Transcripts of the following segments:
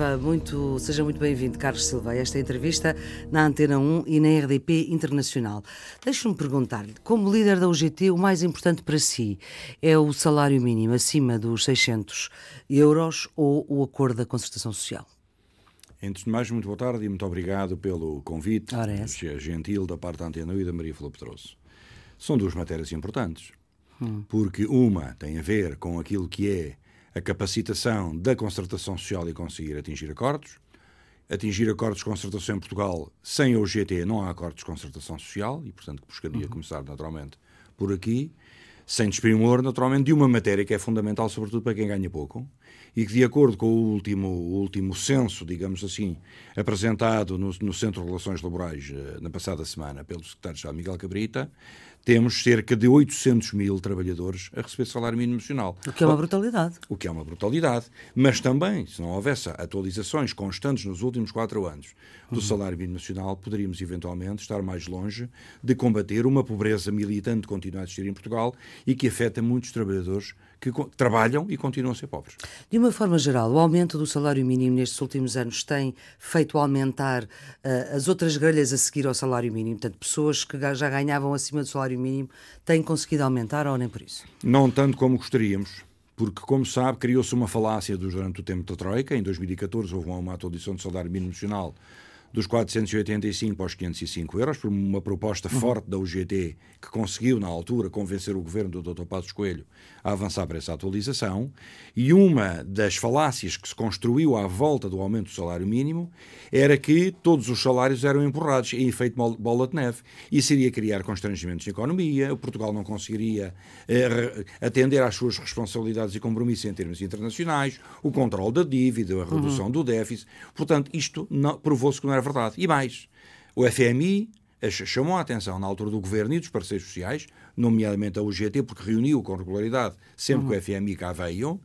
Viva, muito, seja muito bem-vindo, Carlos Silva, a esta entrevista na Antena 1 e na RDP Internacional. Deixe-me perguntar-lhe, como líder da UGT, o mais importante para si é o salário mínimo acima dos 600 euros ou o acordo da concertação social? Antes de mais, muito boa tarde e muito obrigado pelo convite Ora, é gentil da parte da Antena 1 e da Maria Flor Pedroso. São duas matérias importantes, hum. porque uma tem a ver com aquilo que é a capacitação da concertação social e conseguir atingir acordos. Atingir acordos de concertação em Portugal, sem a UGT não há acordos de concertação social e, portanto, buscaria uhum. começar naturalmente por aqui, sem desprimor, naturalmente, de uma matéria que é fundamental, sobretudo para quem ganha pouco, e que, de acordo com o último, o último censo, digamos assim, apresentado no, no Centro de Relações Laborais eh, na passada semana pelo secretário-geral Miguel Cabrita, temos cerca de 800 mil trabalhadores a receber salário mínimo nacional. O que é uma brutalidade. O que é uma brutalidade. Mas também, se não houvesse atualizações constantes nos últimos quatro anos do uhum. salário mínimo nacional, poderíamos eventualmente estar mais longe de combater uma pobreza militante que continua a existir em Portugal e que afeta muitos trabalhadores que trabalham e continuam a ser pobres. De uma forma geral, o aumento do salário mínimo nestes últimos anos tem feito aumentar uh, as outras grelhas a seguir ao salário mínimo? Portanto, pessoas que já ganhavam acima do salário mínimo têm conseguido aumentar ou nem por isso? Não tanto como gostaríamos. Porque, como sabe, criou-se uma falácia durante o tempo da Troika. Em 2014 houve uma atualização do salário mínimo nacional dos 485 aos 505 euros, por uma proposta uhum. forte da UGT que conseguiu, na altura, convencer o governo do Dr. Passos Coelho a avançar para essa atualização. E uma das falácias que se construiu à volta do aumento do salário mínimo era que todos os salários eram empurrados em efeito bola de neve. Isso iria criar constrangimentos na economia, o Portugal não conseguiria eh, atender às suas responsabilidades e compromissos em termos internacionais, o controle da dívida, a redução uhum. do déficit. Portanto, isto provou-se que não era verdade. E mais, o FMI chamou a atenção na altura do governo e dos parceiros sociais, nomeadamente a UGT, porque reuniu com regularidade sempre uhum. que o FMI cá veio,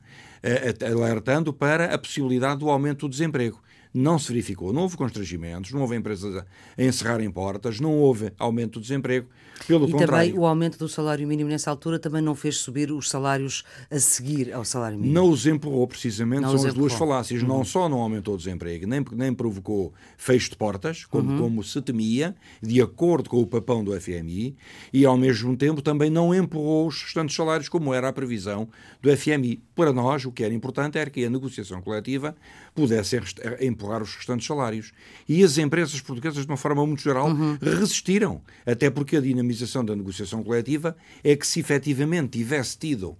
alertando para a possibilidade do aumento do desemprego não se verificou. Não houve constrangimentos, não houve empresas a encerrarem portas, não houve aumento do desemprego. Pelo e contrário. também o aumento do salário mínimo nessa altura também não fez subir os salários a seguir ao salário mínimo. Não os empurrou, precisamente, não são as duas falácias. Uhum. Não só não aumentou o desemprego, nem, nem provocou fecho de portas, como, uhum. como se temia, de acordo com o papão do FMI, e ao mesmo tempo também não empurrou os restantes salários, como era a previsão do FMI. Para nós, o que era importante era que a negociação coletiva pudesse empurrar os restantes salários. E as empresas portuguesas, de uma forma muito geral, uhum. resistiram. Até porque a dinamização da negociação coletiva é que, se efetivamente tivesse tido,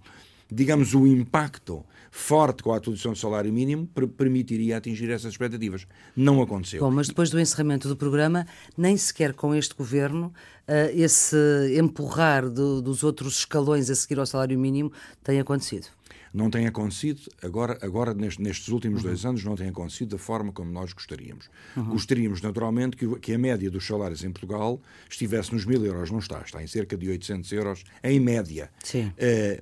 digamos, o impacto forte com a atualização do salário mínimo permitiria atingir essas expectativas. Não aconteceu. Bom, mas depois do encerramento do programa, nem sequer com este governo, uh, esse empurrar do, dos outros escalões a seguir ao salário mínimo tem acontecido não tem acontecido, agora, agora nestes últimos uhum. dois anos, não tem acontecido da forma como nós gostaríamos. Uhum. Gostaríamos, naturalmente, que, que, a média dos salários em Portugal estivesse nos mil euros, não está, está em cerca de 800 euros em média. Sim. Uh,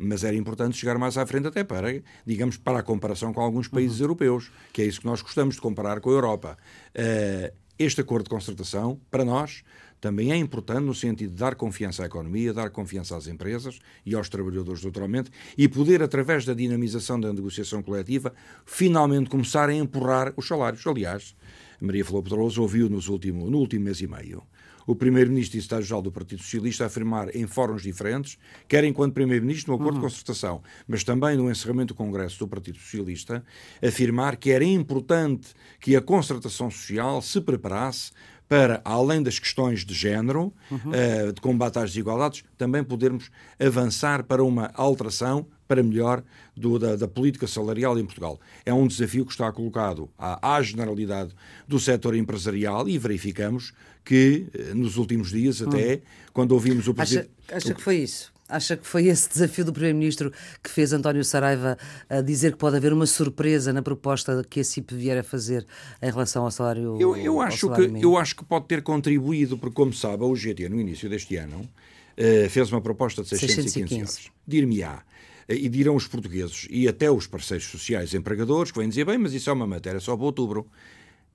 mas era importante chegar mais à frente até para, digamos, para a comparação com alguns países uhum. europeus, que é isso que nós gostamos de comparar com a Europa. Uh, este acordo de concertação, para nós, também é importante no sentido de dar confiança à economia, dar confiança às empresas e aos trabalhadores naturalmente e poder, através da dinamização da negociação coletiva, finalmente começar a empurrar os salários. Aliás, Maria Flor Pedroso ouviu nos último, no último mês e meio o Primeiro-Ministro e Secretário-Geral do Partido Socialista afirmar em fóruns diferentes, quer enquanto Primeiro-Ministro no acordo uhum. de concertação, mas também no encerramento do Congresso do Partido Socialista, afirmar que era importante que a concertação social se preparasse para, além das questões de género, uhum. uh, de combate às desigualdades, também podermos avançar para uma alteração para melhor do, da, da, política salarial em Portugal. É um desafio que está colocado à, à generalidade do setor empresarial e verificamos que, eh, nos últimos dias, até, uhum. quando ouvimos o Presidente... Acha, acha que foi isso? Acha que foi esse desafio do Primeiro-Ministro que fez António Saraiva a dizer que pode haver uma surpresa na proposta que a CIP vier a fazer em relação ao salário Eu, eu acho, salário que, eu acho que pode ter contribuído, porque, como sabe, a UGT, no início deste ano, uh, fez uma proposta de 615, 615. euros. Dir-me-á, eh, e dirão os portugueses e até os parceiros sociais empregadores que vêm dizer, bem, mas isso é uma matéria só para outubro.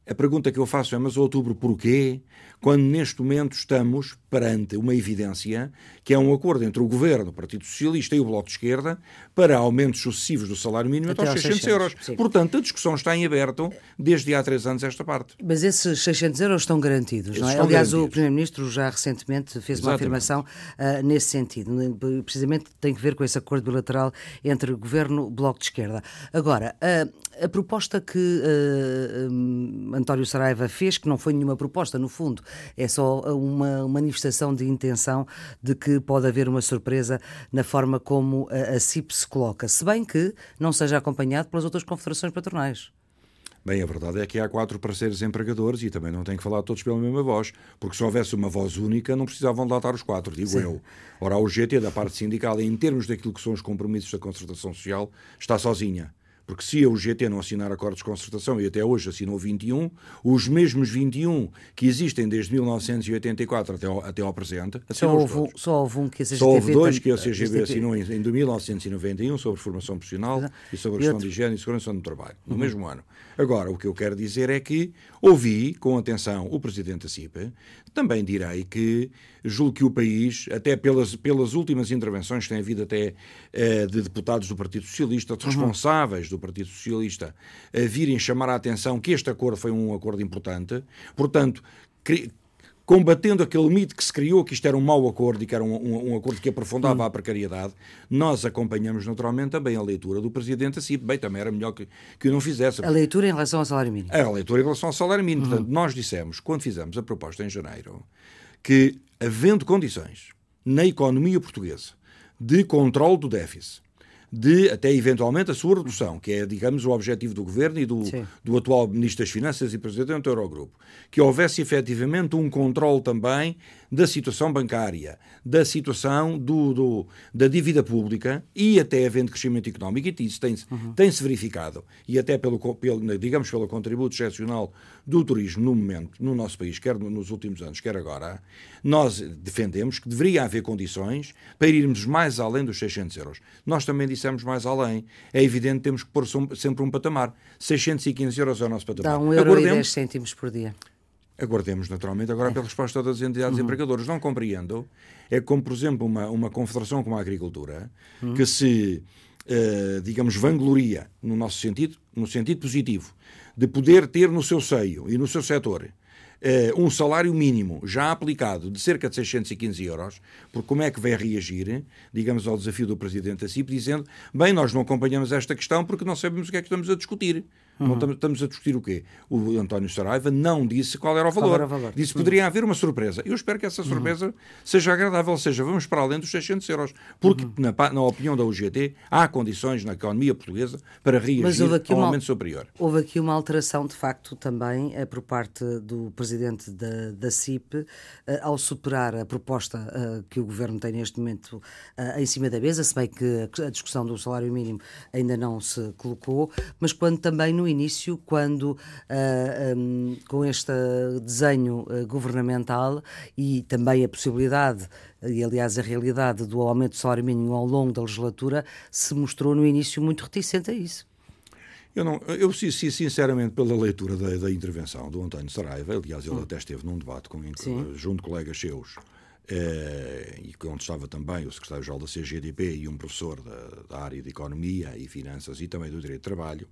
A pergunta que eu faço é: mas outubro porquê? Quando neste momento estamos perante uma evidência que é um acordo entre o Governo, o Partido Socialista e o Bloco de Esquerda para aumentos sucessivos do salário mínimo até, até aos 600, 600 euros. Sim. Portanto, a discussão está em aberto desde há três anos esta parte. Mas esses 600 euros estão garantidos, não é? Aliás, garantidos. o Primeiro-Ministro já recentemente fez Exatamente. uma afirmação uh, nesse sentido. Precisamente tem que ver com esse acordo bilateral entre Governo e Bloco de Esquerda. Agora, uh, a proposta que uh, um, António Saraiva fez, que não foi nenhuma proposta, no fundo, é só uma manifestação de intenção de que pode haver uma surpresa na forma como a, a CIP se coloca, se bem que não seja acompanhado pelas outras confederações patronais. Bem, a verdade é que há quatro parceiros empregadores e também não tem que falar todos pela mesma voz, porque se houvesse uma voz única não precisavam de lá estar os quatro, digo Sim. eu. Ora, a UGT da parte sindical, em termos daquilo que são os compromissos da concertação social, está sozinha. Porque se a UGT não assinar acordos de concertação, e até hoje assinou 21, os mesmos 21 que existem desde 1984 até ao, até ao presente, só houve, só houve um que a CGTB... Só houve dois que a CGB assinou em, em 1991 sobre formação profissional Exato. e sobre a questão de higiene e segurança no trabalho, no uhum. mesmo ano. Agora, o que eu quero dizer é que ouvi com atenção o Presidente da CIPA, também direi que julgo que o país, até pelas, pelas últimas intervenções que tem havido até eh, de deputados do Partido Socialista, de uhum. responsáveis do Partido Socialista, a virem chamar a atenção que este acordo foi um acordo importante, portanto, combatendo aquele mito que se criou que isto era um mau acordo e que era um, um, um acordo que aprofundava hum. a precariedade, nós acompanhamos naturalmente também a leitura do Presidente assim, bem, também era melhor que, que não fizesse. A leitura em relação ao salário mínimo. A leitura em relação ao salário mínimo. Uhum. Portanto, nós dissemos, quando fizemos a proposta em janeiro, que havendo condições na economia portuguesa de controle do déficit, de até eventualmente a sua redução, que é, digamos, o objetivo do governo e do, do atual Ministro das Finanças e Presidente do Eurogrupo. Que houvesse efetivamente um controle também da situação bancária, da situação do, do, da dívida pública e até havendo crescimento económico, e isso tem-se uhum. tem -se verificado, e até pelo, pelo, digamos, pelo contributo excepcional do turismo no momento, no nosso país, quer nos últimos anos, quer agora, nós defendemos que deveria haver condições para irmos mais além dos 600 euros. Nós também dissemos mais além. É evidente que temos que pôr sempre um patamar. 615 euros é o nosso patamar. Dá 1 euro Aguardemos... e 10 cêntimos por dia. Aguardemos naturalmente agora pela resposta das entidades uhum. empregadoras. Não compreendo. É como, por exemplo, uma, uma confederação como a agricultura, uhum. que se, uh, digamos, vangloria, no nosso sentido, no sentido positivo, de poder ter no seu seio e no seu setor uh, um salário mínimo já aplicado de cerca de 615 euros, porque como é que vai reagir, digamos, ao desafio do Presidente da CIP, dizendo, bem, nós não acompanhamos esta questão porque não sabemos o que é que estamos a discutir. Uhum. Não estamos a discutir o quê? O António Saraiva não disse qual era o valor. Era o valor. Disse que poderia haver uma surpresa. Eu espero que essa surpresa uhum. seja agradável, ou seja, vamos para além dos 600 euros. Porque, uhum. na, na, opinião da UGT, há condições na economia portuguesa para reagir a um aumento superior. Houve aqui uma alteração, de facto, também eh, por parte do presidente da, da CIP, eh, ao superar a proposta eh, que o governo tem neste momento em cima da mesa, se bem que a discussão do salário mínimo ainda não se colocou, mas quando também no início, quando uh, ah, um, com este desenho uh, governamental e também a possibilidade e aliás a realidade do aumento do salário mínimo ao longo da legislatura se mostrou no início muito reticente a isso. Eu, não, eu sinceramente, pela leitura da, da intervenção do António Saraiva, aliás, ele hum. até esteve num debate com, junto de colegas seus, eh, e onde estava também o secretário-geral da CGDP e um professor da, da, área de Economia e Finanças e também do Direito de Trabalho,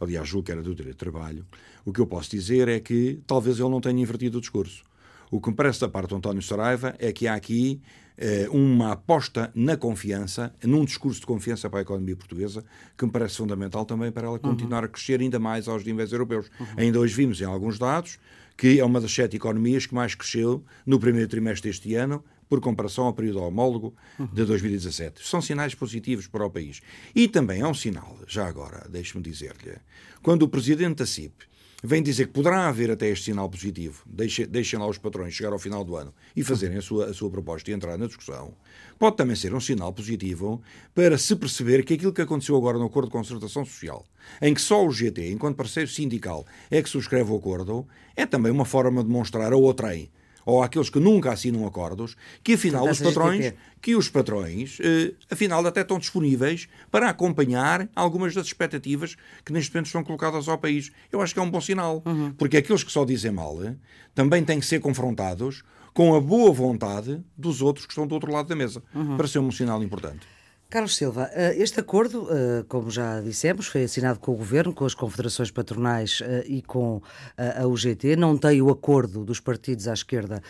aliás, julgo que era do Direito de Trabalho, o que eu posso dizer é que talvez ele não tenha invertido o discurso. O que me parece da parte do António Saraiva é que há aqui eh, uma aposta na confiança, num discurso de confiança para a economia portuguesa, que me parece fundamental também para ela continuar uhum. a crescer ainda mais aos níveis europeus. Uhum. Ainda hoje vimos em alguns dados que é uma das sete economias que mais cresceu no primeiro trimestre deste ano, por comparação ao período homólogo de 2017. São sinais positivos para o país. E também é um sinal, já agora, deixe-me dizer-lhe, quando o presidente da CIP vem dizer que poderá haver até este sinal positivo, deixem, deixem lá os patrões chegar ao final do ano e fazerem a sua, a sua proposta e entrar na discussão, pode também ser um sinal positivo para se perceber que aquilo que aconteceu agora no Acordo de Concertação Social, em que só o GT, enquanto parceiro sindical, é que subscreve o acordo, é também uma forma de mostrar ao outrem ou àqueles que nunca assinam acordos, que afinal os patrões, que os patrões, eh, afinal até estão disponíveis para acompanhar algumas das expectativas que neste momento estão colocadas ao país. Eu acho que é um bom sinal, uhum. porque aqueles que só dizem mal eh, também têm que ser confrontados com a boa vontade dos outros que estão do outro lado da mesa, uhum. para ser um sinal importante. Carlos Silva, eh, este acordo, eh, como já dissemos, foi assinado com o Governo, com as confederações patronais eh, e com a UGT. Não tem o acordo dos partidos à esquerda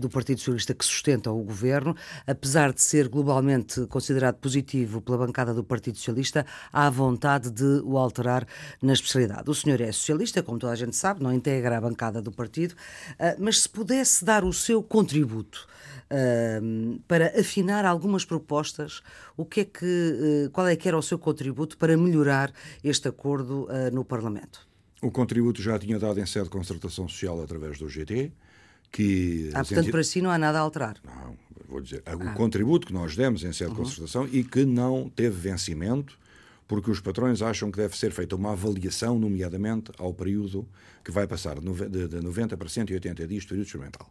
do Partido Socialista que sustentam o Governo. Apesar de ser globalmente considerado positivo pela bancada do Partido Socialista, há vontade de o alterar na especialidade. O senhor é socialista, como toda a gente sabe, não integra a bancada do partido, mas se pudesse dar o seu contributo para afinar algumas propostas, o que é que, uh, qual é que era o seu contributo para melhorar este acordo uh, no Parlamento? O contributo já tinha dado em sede de concertação social através do GT, que... Ah, portanto, para si não há nada a alterar? Não, vou dizer, ah. o contributo que nós demos em sede de uhum. concertação e que não teve vencimento, porque os patrões acham que deve ser feita uma avaliação, nomeadamente ao período que vai passar de 90 para 180 dias de período experimental.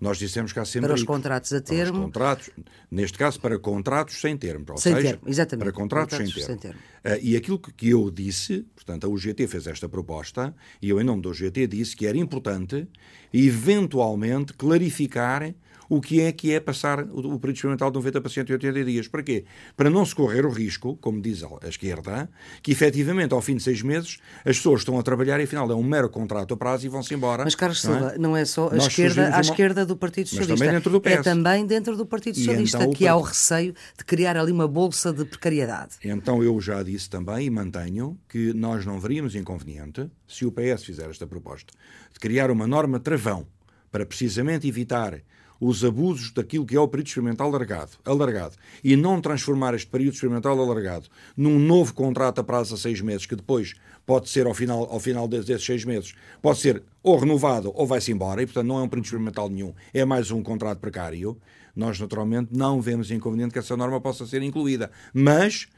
Nós dissemos que há sempre. Para os contratos a termo. Para os contratos, neste caso, para contratos sem termo. Ou sem seja, termo, exatamente. Para contratos, contratos sem termo. Sem termo. Uh, e aquilo que eu disse, portanto, a UGT fez esta proposta, e eu, em nome da UGT, disse que era importante, eventualmente, clarificar o que é que é passar o, o período experimental de 90 para 180 dias. Para quê? Para não se correr o risco, como diz a esquerda, que efetivamente ao fim de seis meses as pessoas estão a trabalhar e afinal é um mero contrato a prazo e vão-se embora. Mas Carlos não Silva, é? não é só a esquerda, uma... esquerda do Partido Socialista. Mas também dentro do PS. É também dentro do Partido Socialista então, que há o receio de criar ali uma bolsa de precariedade. Então eu já disse também e mantenho que nós não veríamos inconveniente se o PS fizer esta proposta de criar uma norma travão para precisamente evitar os abusos daquilo que é o período experimental alargado, alargado e não transformar este período experimental alargado num novo contrato a prazo a seis meses, que depois pode ser ao final, ao final desses seis meses, pode ser ou renovado ou vai-se embora, e portanto não é um período experimental nenhum, é mais um contrato precário, nós naturalmente não vemos inconveniente que essa norma possa ser incluída. Mas,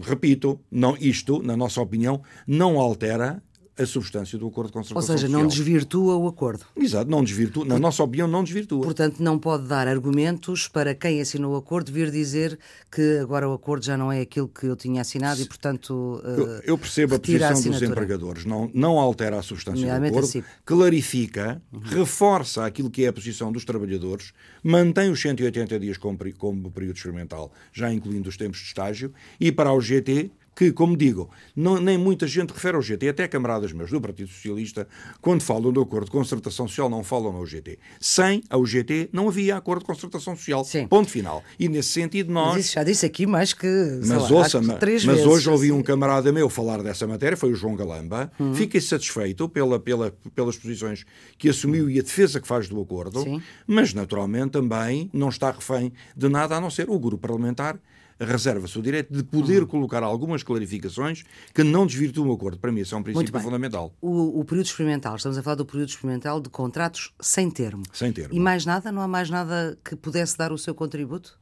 repito, não, isto, na nossa opinião, não altera a substância do acordo de concertação Ou seja, social. não desvirtua o acordo. Exato, não desvirtua, na nossa opinião, não desvirtua. Portanto, não pode dar argumentos para quem assinou o acordo vir dizer que agora o acordo já não é aquilo que eu tinha assinado e, portanto. Eu, eu percebo a posição a dos empregadores, não, não altera a substância do acordo, assim. clarifica, uhum. reforça aquilo que é a posição dos trabalhadores, mantém os 180 dias como, como período experimental, já incluindo os tempos de estágio, e para o GT que, como digo, não, nem muita gente refere ao GT, até camaradas meus do Partido Socialista, quando falam do acordo de concertação social, não falam no GT. Sem a UGT não havia acordo de concertação social. Sim. Ponto final. E nesse sentido nós... Mas isso já disse aqui mais que, mas, lá, ouça, mas, três mas vezes, hoje ouvi assim. um camarada meu falar dessa matéria, foi o João Galamba, uhum. fiquei satisfeito pela, pela, pelas posições que assumiu e a defesa que faz do acordo, Sim. mas naturalmente também não está refém de nada a não ser o grupo parlamentar reserva-se o direito de poder uhum. colocar algumas clarificações que não desvirtuam o acordo. Para mim, isso é um princípio fundamental. O, o, período experimental, estamos a falar do período experimental de contratos sem termo. Sem termo. E mais nada? Não há mais nada que pudesse dar o seu contributo?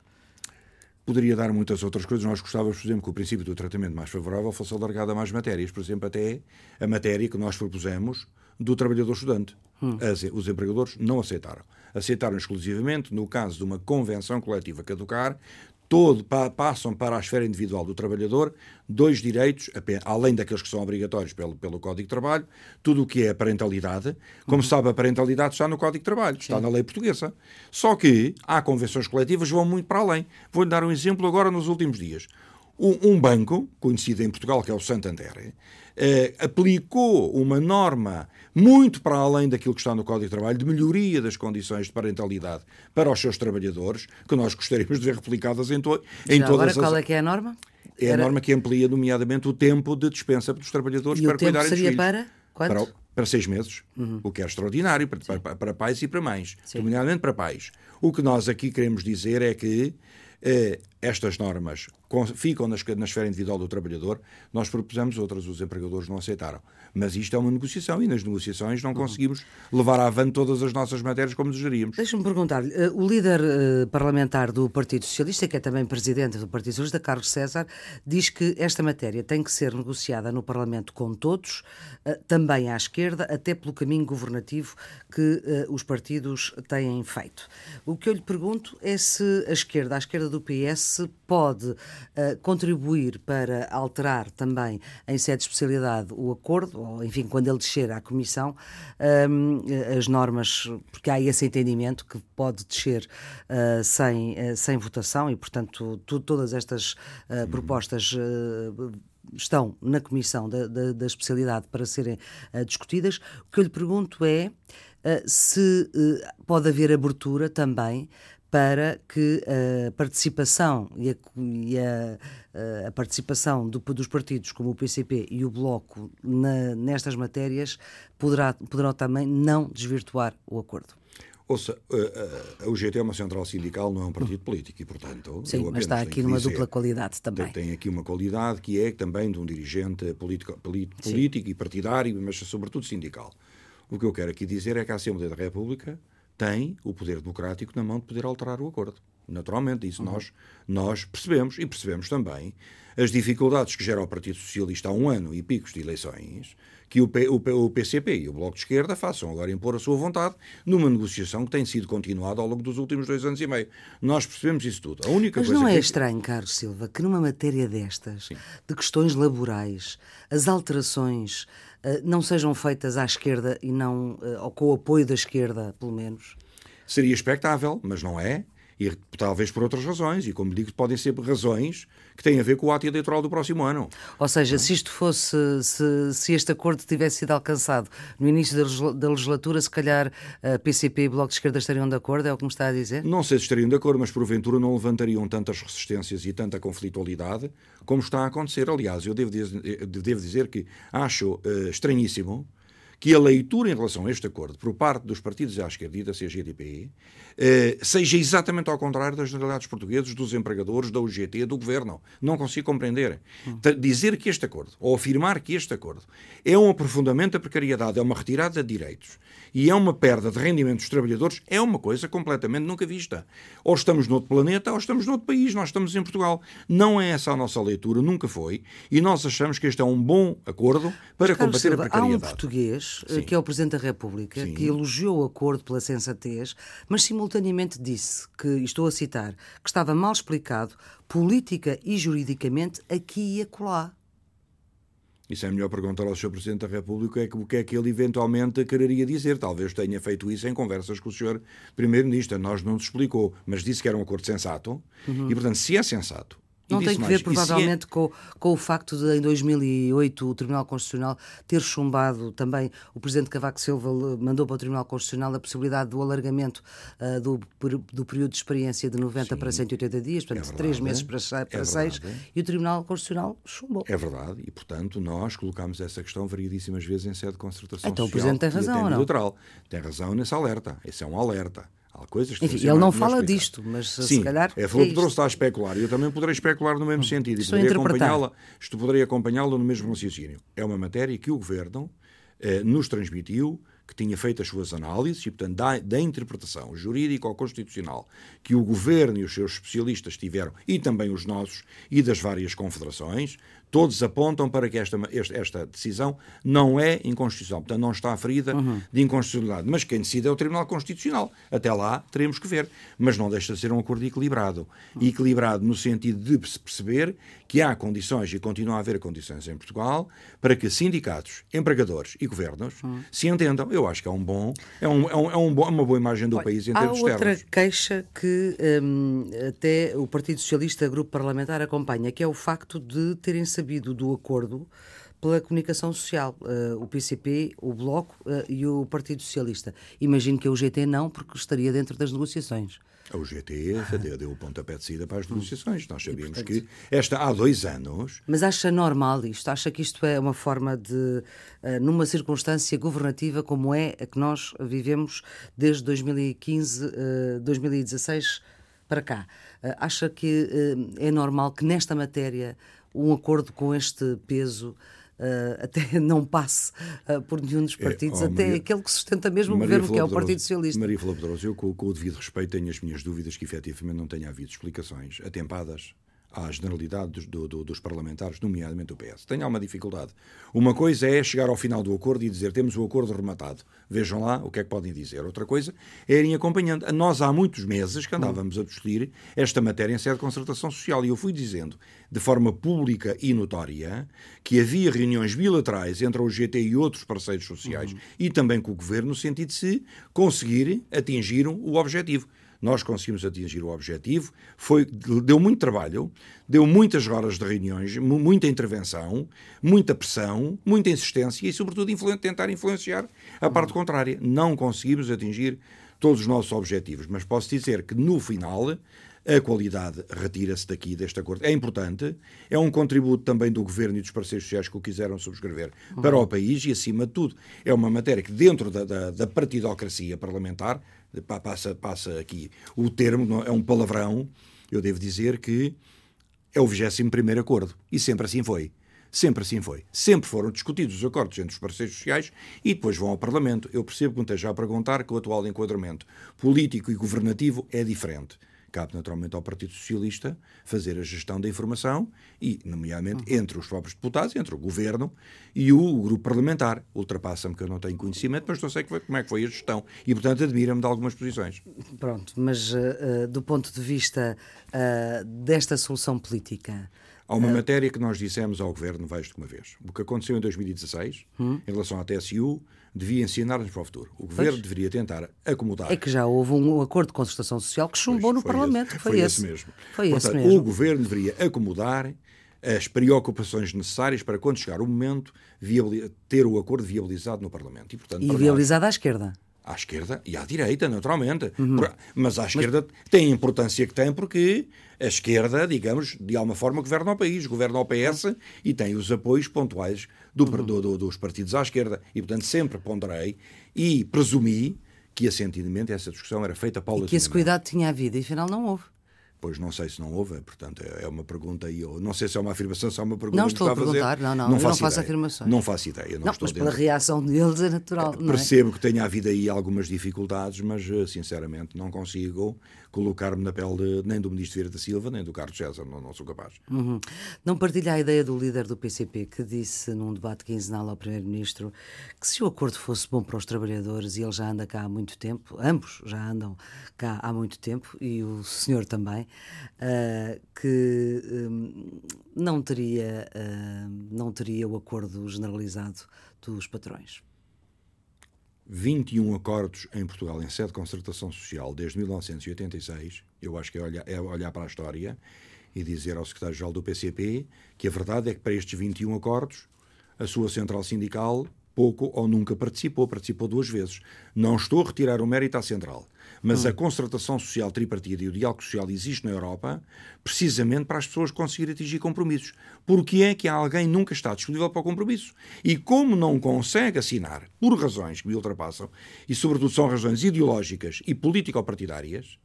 Poderia dar muitas outras coisas. Nós gostávamos, por exemplo, que o princípio do tratamento mais favorável fosse alargado a mais matérias. Por exemplo, até a matéria que nós propusemos do trabalhador estudante. Hum. Os empregadores não aceitaram. Aceitaram exclusivamente no caso de uma convenção coletiva caducar, todo, passam para a esfera individual do trabalhador dois direitos, além daqueles que são obrigatórios pelo, pelo Código de Trabalho, tudo o que é a parentalidade. Como uhum. sabe, a parentalidade está no Código de Trabalho, está Sim. na lei portuguesa. Só que há convenções coletivas que vão muito para além. Vou-lhe dar um exemplo agora nos últimos dias. Um, um banco, conhecido em Portugal, que é o Santander, eh, aplicou uma norma muito para além daquilo que está no Código de Trabalho, de melhoria das condições de parentalidade para os seus trabalhadores, que nós gostaríamos de ver replicadas em, to em Já todas agora, as... qual é que é a norma? É Era... a norma que amplia, nomeadamente, o tempo de dispensa dos trabalhadores e para cuidarem dos filhos. para quanto? Para, para seis meses, uhum. o que é extraordinário para, para, para, pais e para mães, nomeadamente para pais. O que nós aqui queremos dizer é que eh, estas normas ficam na esfera individual do trabalhador, nós propusemos outras, os empregadores não aceitaram. Mas isto é uma negociação e nas negociações não conseguimos levar avante todas as nossas matérias como desejaríamos. Deixa-me perguntar-lhe, eh, o líder eh, parlamentar do Partido Socialista, que é também presidente do Partido Socialista, Carlos César, diz que esta matéria tem que ser negociada no Parlamento com todos, eh, também à esquerda, até pelo caminho governativo que os partidos têm feito. O que eu lhe pergunto é se a esquerda, a esquerda do PS, pode contribuir para alterar também, em sede de especialidade, o acordo ou enfim, quando ele descer à Comissão, um, as normas, porque há esse entendimento que pode descer uh, sem, uh, sem votação e, portanto, tu, todas estas uh, propostas estão na Comissão da, da, da especialidade para serem discutidas. O que eu lhe pergunto é se pode haver abertura também para que a participação e a, e a, a participação do, dos partidos como o PCP e o Bloco na, nestas matérias poderá, poderão também não desvirtuar o acordo. Ouça, a, UGT é uma central sindical, não é um partido político e, portanto. Sim, mas está aqui numa dizer, dupla qualidade também. Tem, tem, aqui uma qualidade que é também de um dirigente político, político e partidário, mas sobretudo sindical. O que eu quero aqui dizer é que a Assembleia da República tem o poder democrático na mão de poder alterar o acordo. Naturalmente, isso uhum. nós, nós percebemos e percebemos também as dificuldades que gera o Partido Socialista há um ano e picos de eleições que o, P, o, P, o, PCP e o Bloco de Esquerda façam agora impor a sua vontade numa negociação que tem sido continuada ao longo dos últimos dois anos e meio. Nós percebemos isso tudo. A única Mas coisa não é que... estranho, Carlos Silva, que numa matéria destas, Sim. de questões laborais, as alterações não sejam feitas à esquerda e não, eh, ou com o apoio da esquerda, pelo menos? Seria expectável, mas não é. E talvez por outras razões, e como digo, podem ser razões que têm a ver com o ato eleitoral do próximo ano. Ou seja, se isto fosse, se, se este acordo tivesse sido alcançado no início da legislatura, se calhar a PCP e o Bloco de Esquerda estariam de acordo, é o que me está a dizer? Não sei se estariam de acordo, mas porventura não levantariam tantas resistências e tanta conflitualidade como está a acontecer. Aliás, eu devo dizer, devo dizer que acho uh, estranhíssimo que a leitura em relação a este acordo por parte dos partidos à esquerda e da CGTP eh, seja exatamente ao contrário das generalidades portuguesas, dos empregadores, da UGT, do governo. Não consigo compreender. Hum. Dizer que este acordo, ou afirmar que este acordo, é um aprofundamento da precariedade, é uma retirada de direitos e é uma perda de rendimento dos trabalhadores, é uma coisa completamente nunca vista. Ou estamos noutro planeta, ou estamos noutro país, nós estamos em Portugal. Não é essa a nossa leitura, nunca foi, e nós achamos que este é um bom acordo para combater Silva, a precariedade. Há um português, eh, Sim. que é o Presidente da República, Sim. que elogiou o acordo pela sensatez, mas simultaneamente disse que, estou a citar, que estava mal explicado política e juridicamente aqui e acolá. Isso é melhor perguntar ao Sr. Presidente da República o que é que ele eventualmente quereria dizer. Talvez tenha feito isso em conversas com o Sr. Primeiro-Ministro. Nós não nos explicou, mas disse que era um acordo sensato. Uhum. E, portanto, se é sensato não tem que mais. ver, provavelmente, é... com, com o facto de, em 2008, o Tribunal Constitucional ter chumbado também, o Presidente Cavaco Silva mandou para o Tribunal Constitucional a possibilidade do alargamento uh, do, do período de experiência de 90 Sim. para 180 dias, portanto, é de 3 meses para, para é 6, e o Tribunal Constitucional chumbou. É verdade, e, portanto, nós colocámos essa questão variedíssimas vezes em sede de concertação então, social. Então, o Presidente tem razão, ou não? Tem razão nesse alerta. Esse é um alerta. Há coisas que Enfim, ele não fala disto, mas Sim, se calhar. É falou é que está a especular. E eu também poderei especular no mesmo hum, sentido. E poderia acompanhá-la, isto poderia acompanhá-la no mesmo raciocínio. É uma matéria que o Governo eh, nos transmitiu, que tinha feito as suas análises e, portanto, da, da interpretação jurídica ou constitucional que o Governo e os seus especialistas tiveram, e também os nossos, e das várias confederações, todos apontam para que esta, esta decisão não é inconstitucional. Portanto, não está ferida uhum. de inconstitucionalidade. Mas quem decide é o Tribunal Constitucional. Até lá teremos que ver. Mas não deixa de ser um acordo equilibrado. Uhum. equilibrado no sentido de perceber que há condições, e continua a haver condições em Portugal, para que sindicatos, empregadores e governos uhum. se entendam. Eu acho que é um bom, é, um, é, um, é um bom, uma boa imagem do Olha, país em termos externos. Há outra queixa que um, até o Partido Socialista, grupo parlamentar, acompanha, que é o facto de terem sabido do acordo pela comunicação social, uh, o PCP, o Bloco uh, e o Partido Socialista. Imagino que o GT não, porque estaria dentro das negociações. A UGT deu, deu o pontapé de saída para as negociações. Nós sabíamos e, portanto, que esta há dois anos. Mas acha normal isto? Acha que isto é uma forma de, uh, numa circunstância governativa como é a que nós vivemos desde 2015, uh, 2016? para cá. Acha que é normal que nesta matéria um acordo com este peso Uh, até não passe uh, por nenhum dos é, partidos, é, oh, até Maria, aquele que sustenta mesmo Maria o governo, que é o Partido Socialista. Maria Pedroso, eu com, com, o devido respeito tenho as minhas dúvidas que efetivamente não tenha havido explicações atempadas à generalidade dos, do, do, dos parlamentares, nomeadamente o PS. Tenho alguma dificuldade. Uma coisa é chegar ao final do acordo e dizer temos o acordo rematado. Vejam lá o que é que podem dizer. Outra coisa é irem acompanhando. Nós há muitos meses que andávamos a discutir esta matéria em sede de concertação social e eu fui dizendo de forma pública e notória que havia reuniões bilaterais entre o GT e outros parceiros sociais uhum. e também com o Governo no sentido de se conseguir atingir o objetivo nós conseguimos atingir o objetivo. Foi, deu muito trabalho, deu muitas horas de reuniões, muita intervenção, muita pressão, muita insistência e, sobretudo, influ tentar influenciar a parte contrária. Não conseguimos atingir todos os nossos objetivos, mas posso dizer que, no final, a qualidade retira-se daqui deste acordo. É importante, é um contributo também do governo e dos parceiros sociais que o quiseram subscrever uhum. para o país e, acima de tudo, é uma matéria que, dentro da, da, da partidocracia parlamentar, passa, passa aqui o termo, é um palavrão, eu devo dizer que é o 21 acordo. E sempre assim foi. Sempre assim foi. Sempre foram discutidos os acordos entre os parceiros sociais e depois vão ao Parlamento. Eu percebo que me esteja a perguntar que o atual enquadramento político e governativo é diferente. Cabe naturalmente ao Partido Socialista fazer a gestão da informação e, nomeadamente, uhum. entre os próprios deputados, entre o governo e o grupo parlamentar. Ultrapassa-me que eu não tenho conhecimento, mas não sei como é que foi a gestão e, portanto, admira-me de algumas posições. Pronto, mas uh, do ponto de vista uh, desta solução política. Há uma uh... matéria que nós dissemos ao governo mais de uma vez. O que aconteceu em 2016, hum? em relação à TSU, devia ensinar-nos para o futuro. O governo pois. deveria tentar acomodar. É que já houve um acordo de concertação social que chumbou pois, no Parlamento. Esse, foi, foi, esse. mesmo. Foi Portanto, esse mesmo. O governo deveria acomodar as preocupações necessárias para, quando chegar o momento, ter o acordo viabilizado no Parlamento. E, portanto, e viabilizado nós, à esquerda à esquerda e à direita, naturalmente. Uhum. Mas à esquerda Mas... tem a importância que tem porque a esquerda, digamos, de alguma forma governa o país, governa o PS e tem os apoios pontuais do, uhum. do, do, dos partidos à esquerda. E, portanto, sempre ponderei e presumi que, assentidamente, essa discussão era feita paulatinamente. E que esse cuidado tinha havido e, afinal, não houve. Pois não sei se não houve, portanto é, uma pergunta e eu não sei se é uma afirmação, se é uma pergunta. Não estou a perguntar, não, não, não, faço, não faço afirmações. Não faço ideia. Não, não estou mas pela reação deles é natural. É, percebo é? que tenha havido aí algumas dificuldades, mas eh, sinceramente não consigo colocar-me na pele de, nem do Ministro Vieira da Silva, nem do Carlos César, não, não sou capaz. Uhum. Não partilha a ideia do líder do PCP que disse num debate quinzenal ao Primeiro-Ministro que se o acordo fosse bom para os trabalhadores, e ele já anda cá há muito tempo, ambos já andam cá há muito tempo, e o senhor também, uh, que um, não, teria, uh, não teria o acordo generalizado dos patrões. 21 acordos em Portugal em sede de concertação social desde 1986. Eu acho que é olhar, é olhar para a história e dizer ao secretário-geral do PCP que a verdade é que para estes 21 acordos a sua central sindical pouco ou nunca participou, participou duas vezes. Não estou a retirar o mérito à central, mas hum. a concertação social tripartida e o diálogo social existe na Europa precisamente para as pessoas conseguirem atingir compromissos. Porque é que alguém nunca está disponível para o compromisso? E como não consegue assinar, por razões que me ultrapassam, e sobretudo são razões ideológicas e político-partidárias,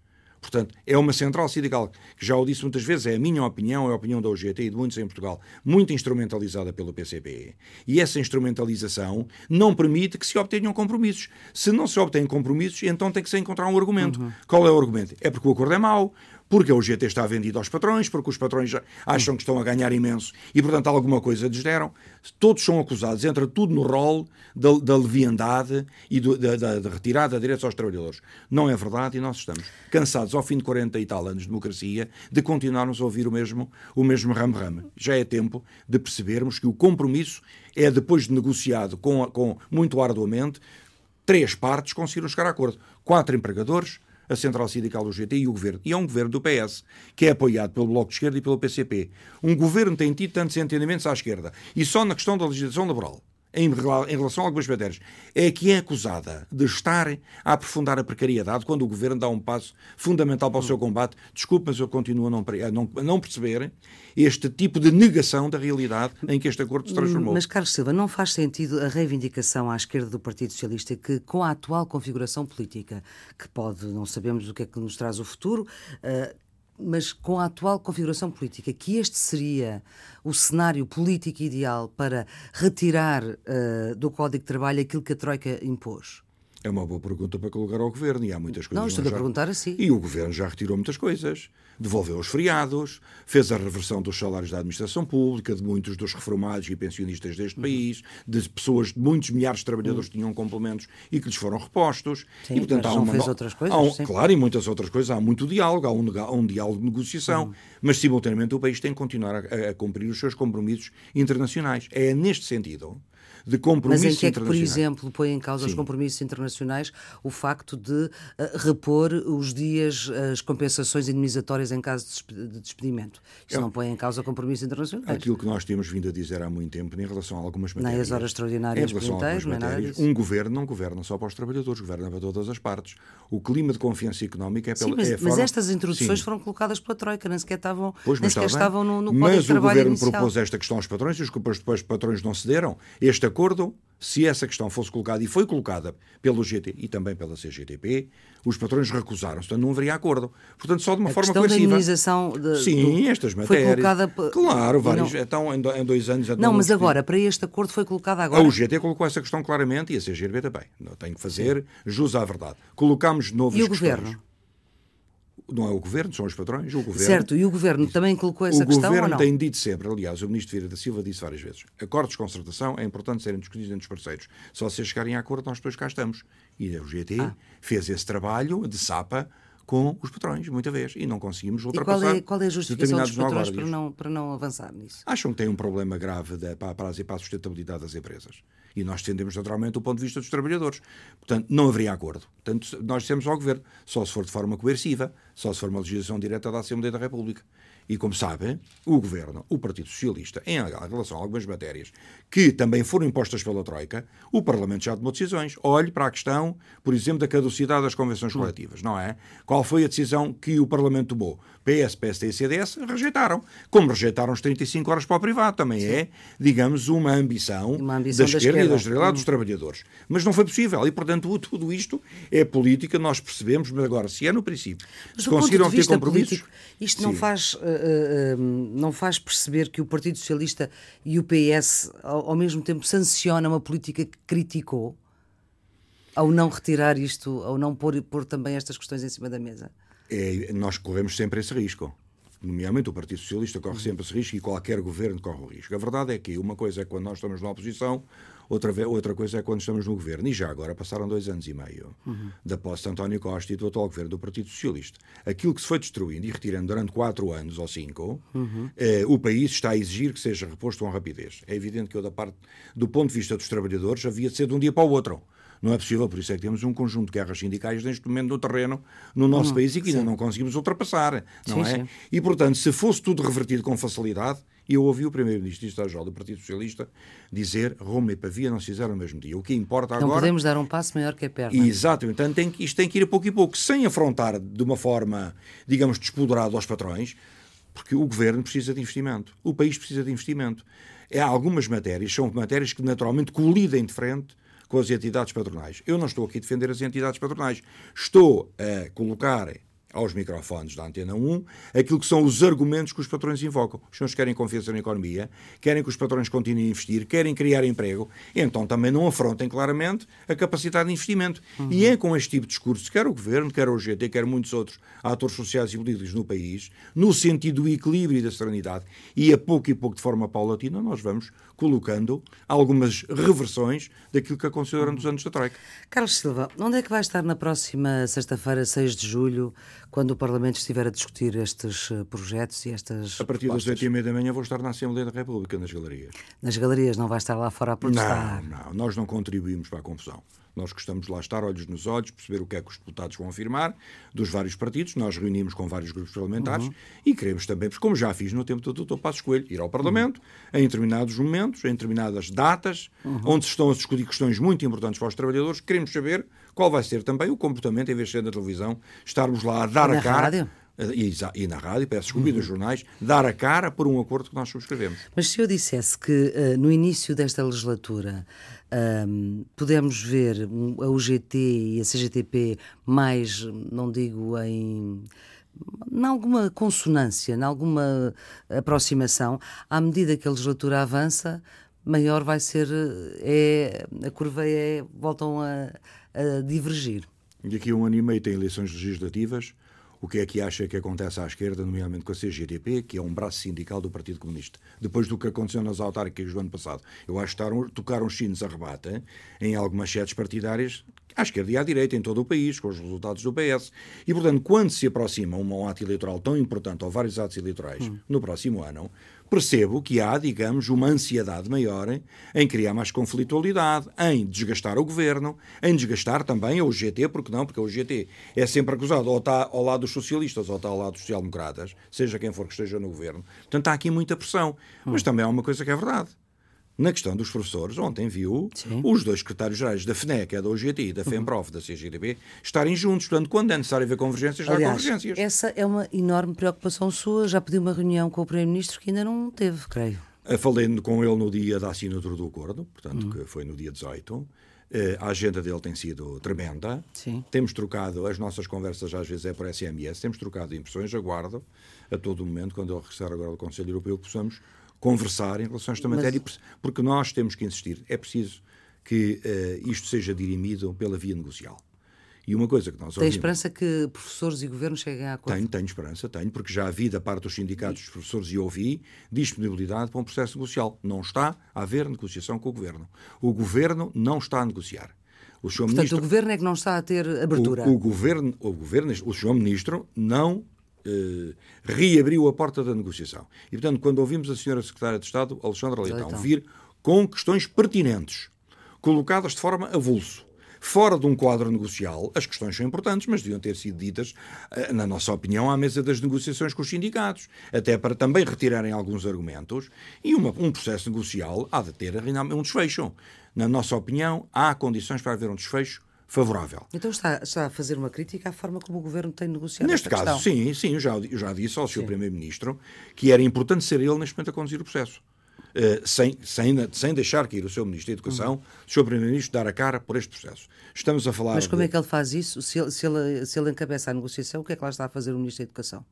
Portanto, é uma central sindical que, já o disse muitas vezes, é a minha opinião, é a opinião da UGT e de muitos em Portugal, muito instrumentalizada pelo PCP. E essa instrumentalização não permite que se obtenham compromissos. Se não se obtêm compromissos, então tem que se encontrar um argumento. Uhum. Qual é o argumento? É porque o acordo é mau, porque a UGT está vendida aos patrões, porque os patrões acham que estão a ganhar imenso e, portanto, alguma coisa lhes deram. Todos são acusados, entra tudo no rol da, da leviandade e do, da, da, da, retirada de direitos aos trabalhadores. Não é verdade e nós estamos cansados, ao fim de 40 e tal anos de democracia, de continuarmos a ouvir o mesmo o mesmo ramo-ramo. Já é tempo de percebermos que o compromisso é, depois de negociado com, com muito arduamente, três partes conseguiram chegar a acordo. Quatro empregadores, a Central Sindical do GT e o Governo. E é um governo do PS, que é apoiado pelo Bloco de Esquerda e pelo PCP. Um governo tem tido tantos entendimentos à esquerda. E só na questão da legislação laboral em, relação a algumas matérias, é que é acusada de estar a aprofundar a precariedade quando o governo dá um passo fundamental para o seu combate. Desculpe, mas eu continuo a não, a não, a não perceber este tipo de negação da realidade em que este acordo se transformou. Mas, Carlos Silva, não faz sentido a reivindicação à esquerda do Partido Socialista que, com a atual configuração política, que pode, não sabemos o que é que nos traz o futuro, uh, mas com a atual configuração política, que este seria o cenário político ideal para retirar uh, do Código de Trabalho aquilo que a Troika impôs? É uma boa pergunta para colocar ao Governo e há muitas coisas. Não, estou a perguntar assim. E o Governo já retirou muitas coisas. Devolveu os feriados, fez a reversão dos salários da administração pública, de muitos dos reformados e pensionistas deste uhum. país, de pessoas, de muitos milhares de trabalhadores uhum. que tinham complementos e que lhes foram repostos. Sim, e, portanto, há uma, fez outras coisas. Um, claro, e muitas outras coisas. Há muito diálogo, há um, há um diálogo de negociação, uhum. mas simultaneamente o país tem que continuar a, a cumprir os seus compromissos internacionais. É neste sentido de compromissos Mas em que é que, por exemplo, põe em causa Sim. os compromissos internacionais o facto de uh, repor os dias, as compensações indemnizatórias em caso de despedimento? Isso é. não põe em causa compromissos internacionais. Aquilo que nós temos vindo a dizer há muito tempo em relação a algumas matérias. Nem as horas extraordinárias em relação a matérias, nada disso. Um governo não governa só para os trabalhadores, governa para todas as partes. O clima de confiança económica é pela. Sim, mas, é mas estas introduções Sim. foram colocadas pela Troika, nem sequer estavam, pois, nem sequer estavam no, no Mas o governo inicial. propôs esta questão aos patrões e os depois os patrões não cederam. Este acordo se essa questão fosse colocada, e foi colocada pelo GT e também pela CGTP, os patrões recusaram-se, portanto não haveria acordo. Portanto, só de uma a forma coerciva. Da indemnização de, Sim, do, estas matérias. Foi colocada... Claro, vários, não... então em dois anos... Então, não, mas agora, para este acordo foi colocada agora... O GT colocou essa questão claramente e a CGTP também. Não tenho que fazer Sim. jus à verdade. Colocámos novos E o questões. Governo? Não é o governo, são os patrões, o governo. Certo, e o governo também colocou essa o questão. O governo tem dito sempre, aliás, o ministro Vieira da Silva disse várias vezes: acordos de concertação é importante serem discutidos entre os parceiros. Só se chegarem a acordo, nós depois cá estamos. E o GT ah. fez esse trabalho de sapa com os patrões, muita vez, e não conseguimos ultrapassar. E qual é, qual é a justificação dos patrões para não, para não avançar nisso? Acham que tem um problema grave para, para, para a sustentabilidade das empresas. E nós defendemos naturalmente o ponto de vista dos trabalhadores. Portanto, não haveria acordo. Portanto, nós dissemos ao Governo, só se for de forma coerciva, só se for uma legislação direta da Assembleia da República. E como sabem, o Governo, o Partido Socialista, em relação a algumas matérias que também foram impostas pela Troika, o Parlamento já tomou decisões. Olhe para a questão, por exemplo, da caducidade das convenções coletivas, não é? Qual foi a decisão que o Parlamento tomou? PS, PSD e CDS rejeitaram. Como rejeitaram os 35 horas para o privado, também Sim. é, digamos, uma ambição, uma ambição da, da, esquerda, e da esquerda dos hum. trabalhadores. Mas não foi possível. E, portanto, tudo isto é política, nós percebemos, mas agora, se é no princípio, mas se conseguiram ter compromissos... Político, isto não faz, uh, uh, não faz perceber que o Partido Socialista e o PS, ao, mesmo tempo, sancionam uma política que criticou? Ao não retirar isto, ao não pôr, pôr também estas questões em cima da mesa? é, nós corremos sempre esse risco. Nomeadamente o Partido Socialista corre sempre esse risco e qualquer governo corre o risco. A verdade é que uma coisa é quando nós estamos na oposição, outra, outra coisa é quando estamos no governo. E já agora passaram dois anos e meio uhum. da posse de António Costa e do atual governo do Partido Socialista. Aquilo que se foi destruindo e retirando durante quatro anos ou cinco, uhum. eh, o país está a exigir que seja reposto com rapidez. É evidente que eu, da parte, do ponto de vista dos trabalhadores, havia de ser de um dia para o outro. Não é possível, por isso é que temos um conjunto de guerras sindicais neste momento no terreno no nosso hum, país e que ainda não conseguimos ultrapassar, não sim, é? Sim. E, portanto, se fosse tudo revertido com facilidade, eu ouvi o Primeiro-Ministro Estadual do Partido Socialista dizer Roma e Pavia não se fizeram no mesmo dia. O que importa agora... Não podemos dar um passo maior que a perna. Exato. Então tem, isto tem que ir a pouco e pouco, sem afrontar de uma forma, digamos, despoderada aos patrões, porque o Governo precisa de investimento. O país precisa de investimento. Há algumas matérias, são matérias que naturalmente colidem de frente com as entidades patronais. Eu não estou aqui a defender as entidades patronais. Estou a colocar aos microfones da Antena 1 aquilo que são os argumentos que os patrões invocam. Os senhores querem confiança na economia, querem que os patrões continuem a investir, querem criar emprego, então também não afrontem claramente a capacidade de investimento. Uhum. E é com este tipo de discurso, quer o Governo, quer o GT, quer muitos outros atores sociais e políticos no país, no sentido do equilíbrio e da serenidade, e a pouco e pouco de forma paulatina, nós vamos colocando algumas reversões daquilo que aconteceu durante os anos da Troika. Carlos Silva, onde é que vai estar na próxima sexta-feira, 6 de julho, quando o Parlamento estiver a discutir estes eh, projetos e estas. A partir das oito e meia da manhã vou estar na Assembleia da República, nas galerias. Nas galerias, não vai estar lá fora a protestar? Não, não, nós não contribuímos para a confusão. Nós gostamos de lá estar, olhos nos olhos, perceber o que é que os deputados vão afirmar, dos vários partidos. Nós reunimos com vários grupos parlamentares uhum. e queremos também, como já fiz no tempo do Dr. Passos Coelho, ir ao Parlamento uhum. em determinados momentos, em determinadas datas, uhum. onde se estão a discutir questões muito importantes para os trabalhadores. Queremos saber qual vai ser também o comportamento, em vez de ser na televisão, estarmos lá a dar na a cara. Rádio? E, e, na rádio, peço desculpa, uhum. nos jornais, dar a cara por um acordo que nós subscrevemos. Mas se eu dissesse que uh, no início desta legislatura um, podemos ver a UGT e a CGTP mais, não digo em em alguma consonância, em alguma aproximação, à medida que a legislatura avança, maior vai ser é, a curva é voltam a, a divergir. Daqui a um ano e meio tem eleições legislativas o que é que acha que acontece à esquerda, nomeadamente com a CGTP, que é um braço sindical do Partido Comunista. Depois do que aconteceu nas autárquicas do ano passado. Eu acho que tocaram os sinos a rebate em algumas sedes partidárias, à esquerda e à direita, em todo o país, com os resultados do PS. E, portanto, quando se aproxima um ato eleitoral tão importante, ou vários atos eleitorais, hum. no próximo ano, percebo que há, digamos, uma ansiedade maior em criar mais conflitualidade, em desgastar o governo, em desgastar também a UGT, porque não? Porque a UGT é sempre acusado ou está ao lado dos socialistas ou está ao lado dos social-democratas, seja quem for que esteja no governo. Portanto, há aqui muita pressão. Mas também há uma coisa que é verdade na questão dos professores, ontem viu Sim. os dois secretários-gerais da FNEC, da OGT e da uhum. FEMPROF, da CGTB, estarem juntos. Portanto, quando é necessário haver convergências, há convergências. Essa é uma enorme preocupação sua. Já pediu uma reunião com o Primeiro-Ministro que ainda não teve, creio. Eh, falei com ele no dia da assinatura do acordo, portanto, uhum. que foi no dia 18. Eh, a agenda dele tem sido tremenda. Sim. Temos trocado, as nossas conversas às vezes é por SMS, temos trocado impressões. Aguardo a todo momento, quando ele regressar agora do Conselho Europeu, que possamos conversar em relação a esta matéria, Mas... porque nós temos que insistir. É preciso que uh, isto seja dirimido pela via negocial. E uma coisa que nós Tem esperança que professores e governos cheguem a acordo? Tenho, tenho esperança, tenho, porque já havia da parte dos sindicatos dos professores e ouvi disponibilidade para um processo negocial. Não está a haver negociação com o governo. O governo não está a negociar. O Portanto, ministro, o governo é que não está a ter abertura. O, o governo, o governo, o senhor ministro não eh, reabriu a porta da negociação. E, portanto, quando ouvimos a senhora Secretária de Estado, Alexandra Leitão, Leitão. vir com questões pertinentes, colocadas de forma avulso, fora de um quadro negocial, as questões são importantes, mas deviam ter sido ditas, eh, na nossa opinião, à mesa das negociações com os sindicatos, até para também retirarem alguns argumentos, e uma, um processo negocial há de ter um desfecho. Na nossa opinião, há condições para haver um desfecho favorável. Então está, está, a fazer uma crítica à forma como o Governo tem negociado Neste caso, questão. sim, sim, eu já, eu já disse ao Sr. Primeiro-Ministro que era importante ser ele neste momento a conduzir o processo. Uh, sem, sem, sem deixar cair o seu Ministro da Educação, uhum. o Sr. Primeiro-Ministro dar a cara por este processo. Estamos a falar. Mas como de... é que ele faz isso? Se ele, se, ele, se ele encabeça a negociação, o que é que lá está a fazer o Ministro da Educação?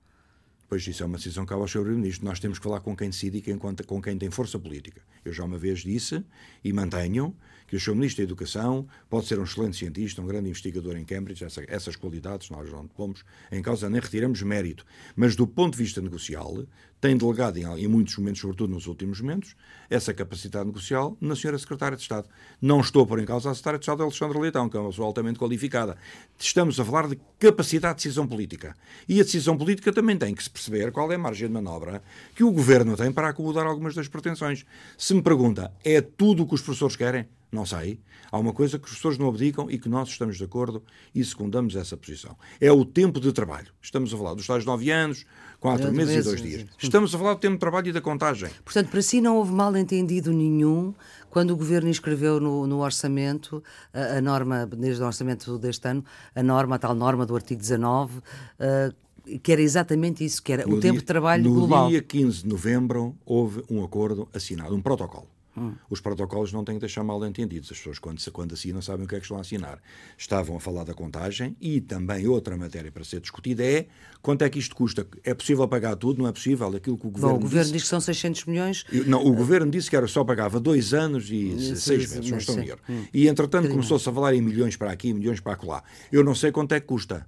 Pois isso é uma decisão que cabe ao Sr. Primeiro-Ministro. Nós temos que falar com quem decide e quem conta, com quem tem força política. Eu já uma vez disse e mantenho que o Sr. Ministro da Educação pode ser um excelente cientista, um grande investigador em Cambridge, essa, essas qualidades nós não pomos em causa, nem retiramos mérito. Mas do ponto de vista negocial, tem delegado, em, em muitos momentos, sobretudo nos últimos momentos, essa capacidade negocial na Sra. Secretária de Estado. Não estou por em causa a Secretária de Estado Alexandre Leitão, que é uma pessoa altamente qualificada. Estamos a falar de capacidade de decisão política. E a decisão política também tem que se perceber qual é a margem de manobra que o Governo tem para acomodar algumas das pretensões. Se me pergunta, é tudo o que os professores querem? Não sei. Há uma coisa que os professores não abdicam e que nós estamos de acordo e secundamos essa posição. É o tempo de trabalho. Estamos a falar dos tais nove anos, quatro meses, meses, e dois dias. Estamos a falar do tempo de trabalho e da contagem. Portanto, para si não houve mal entendido nenhum quando o Governo inscreveu no, no orçamento a, a, norma, desde o orçamento deste ano, a norma, a tal norma do artigo 19, uh, que era exatamente isso, que era no o dia, tempo de trabalho no global. No dia 15 de novembro houve um acordo assinado, um protocolo Hum. Os protocolos não têm que deixar mal entendidos. As pessoas, quando, quando assinam, sabem o que é que estão a assinar. Estavam a falar da contagem e também outra matéria para ser discutida é quanto é que isto custa. É possível pagar tudo? Não é possível? Aquilo que o governo. Bom, o governo disse, diz que são 600 milhões. Não, o governo disse que era só pagava dois anos e sim, seis meses, não estou a hum. E entretanto começou-se a falar em milhões para aqui, milhões para lá. Eu não sei quanto é que custa.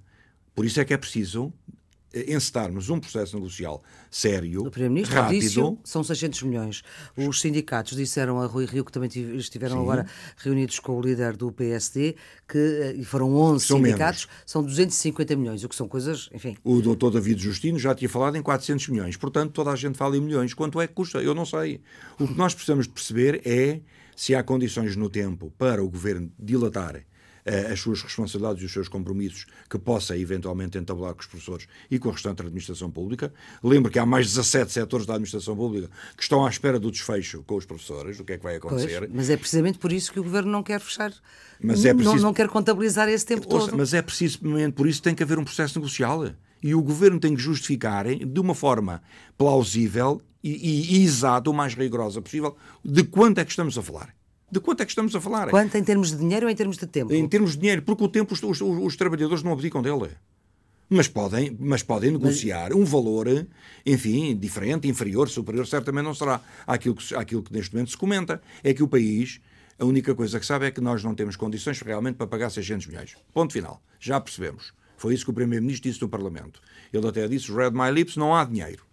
Por isso é que é preciso encetarmos um processo negocial sério, o Primeiro-Ministro rápido. Disse, são 600 milhões. Os sindicatos disseram a Rui Rio, que também estiveram Sim. agora reunidos com o líder do PSD, que, eh, e foram 11 são sindicatos, menos. são 250 milhões, o que são coisas, enfim... O doutor David Justino já tinha falado em 400 milhões, portanto toda a gente fala em milhões. Quanto é que custa? Eu não sei. O que nós precisamos de perceber é se há condições no tempo para o Governo dilatar as suas responsabilidades e os seus compromissos que possa eventualmente entabular com os professores e com a restante administração pública. Lembro que há mais 17 setores da administração pública que estão à espera do desfecho com os professores, do que é que vai acontecer. Pois, mas é precisamente por isso que o Governo não quer fechar, mas é preciso... não, não quer contabilizar esse tempo Ouça, todo. Mas é precisamente por isso que tem que haver um processo negocial. E o Governo tem que justificar de uma forma plausível e, e, e exata, o mais rigorosa possível, de quanto é que estamos a falar. De quanto é que estamos a falar? Quanto em termos de dinheiro ou em termos de tempo? Em termos de dinheiro, porque o tempo os, os, os trabalhadores não abdicam dele. Mas podem, mas podem negociar mas... um valor, enfim, diferente, inferior, superior, certamente não será àquilo que, àquilo que neste momento se comenta. É que o país, a única coisa que sabe é que nós não temos condições realmente para pagar 600 milhões. Ponto final. Já percebemos. Foi isso que o Primeiro-Ministro disse no Parlamento. Ele até disse, read my lips, não há dinheiro.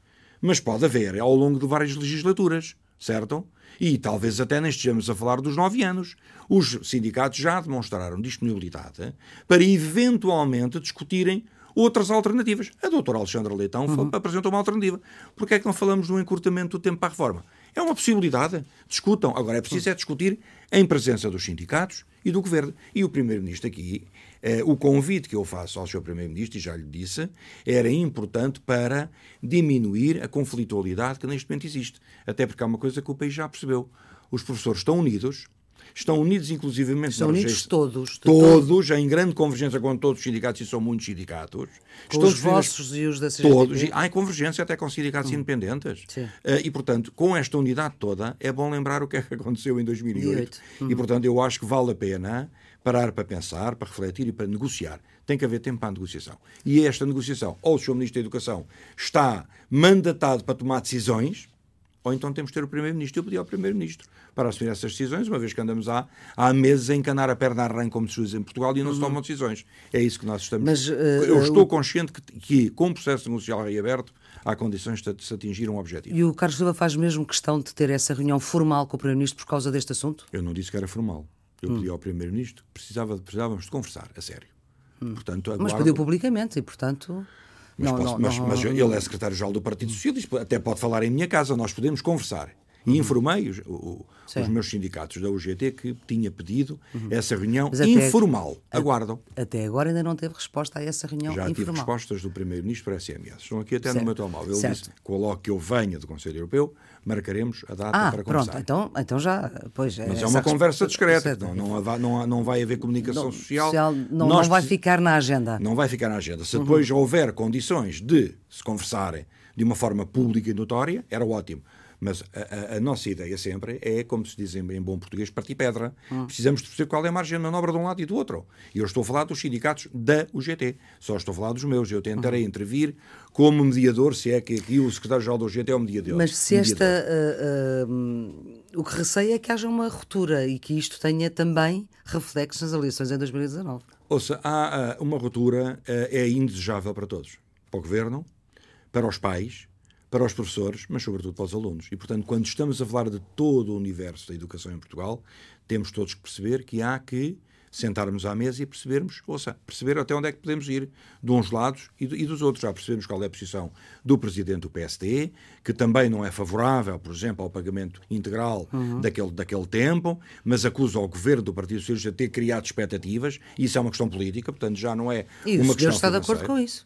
Mas pode haver ao longo de várias legislaturas, certo? E talvez até nem estejamos a falar dos nove anos. Os sindicatos já demonstraram disponibilidade para eventualmente discutirem outras alternativas. A doutora Alexandra Leitão uhum. apresentou uma alternativa. Porquê é que não falamos do encurtamento do tempo para a reforma? É uma possibilidade. Discutam. Agora é preciso é discutir em presença dos sindicatos e do governo. E o primeiro-ministro aqui eh, o convite que eu faço ao Sr. Primeiro-Ministro, e já lhe disse, era importante para diminuir a conflitualidade que neste momento existe. Até porque há uma coisa que o país já percebeu. Os professores estão unidos, estão unidos inclusivamente estão unidos todos todos, todos em grande convergência com todos os sindicatos e são muitos sindicatos com estão os vossos e os da CGTP todos há convergência até com sindicatos hum. independentes uh, e portanto com esta unidade toda é bom lembrar o que é que aconteceu em 2008 hum. e portanto eu acho que vale a pena parar para pensar, para refletir e para negociar. Tem que haver tempo para a negociação. E esta negociação, ou o Sr. Ministro da Educação está mandatado para tomar decisões, ou então temos que ter o Primeiro-Ministro. Eu pedi ao Primeiro-Ministro para assumir essas decisões, uma vez que andamos há, há meses a encanar a perna a como se diz em Portugal, e não uhum. se tomam decisões. É isso que nós estamos... Mas, uh, Eu estou uh, consciente que, que, com o processo negocial reaberto, há condições de se atingir um objetivo. E o Carlos Silva faz mesmo questão de ter essa reunião formal com o Primeiro-Ministro por causa deste assunto? Eu não disse que era formal. Eu hum. pedi ao Primeiro-Ministro, precisava, precisávamos de conversar, a sério. Hum. Portanto. Mas pediu publicamente e, portanto... Mas, não, posso, não, mas, não, mas ele é secretário-geral do Partido Socialista, até pode falar em minha casa, nós podemos conversar. E uhum. informei os, o, os, meus sindicatos da UGT que tinha pedido uhum. essa reunião informal. Até, Aguardam. Até agora ainda não teve resposta a essa reunião Já informal. tive respostas do Primeiro-Ministro para SMS. Estão aqui até certo. no meu telemóvel. Ele certo. disse que logo que eu venha do Conselho Europeu, marcaremos a data ah, para conversar. Pronto, então, então já. Pois, Mas é uma conversa discreta. Não, não, não, não vai haver comunicação não, social. social não, não vai ficar na agenda. Não vai ficar na agenda. Se depois uhum. houver condições de se conversarem de uma forma pública e notória, era ótimo. Mas a, a, a, nossa ideia sempre é, como se diz em, em bom português, partir pedra. Hum. Precisamos de perceber qual é a margem de manobra de um lado e do outro. E eu estou a falar dos sindicatos da UGT. Só estou a falar dos meus. Eu tentarei uhum. intervir como mediador, se é que aqui o secretário-geral da UGT é o mediador. Mas se esta. Uh, uh, o que receia é que haja uma ruptura e que isto tenha também reflexos nas eleições em 2019. Ouça, há uh, uma ruptura, é indesejável para todos. Para o governo, para os pais, para os professores, mas sobretudo para os alunos. E, portanto, quando estamos a falar de todo o universo da educação em Portugal, temos todos que perceber que há que sentarmos à mesa e percebermos, ouça, perceber até onde é que podemos ir, de uns lados e, e dos outros. Já percebemos qual é a posição do presidente do PSD, que também não é favorável, por exemplo, ao pagamento integral uhum. daquele, daquele tempo, mas acusa o governo do Partido Socialista de ter criado expectativas, e isso é uma questão política, portanto já não é e uma questão. E o está de acordo com isso?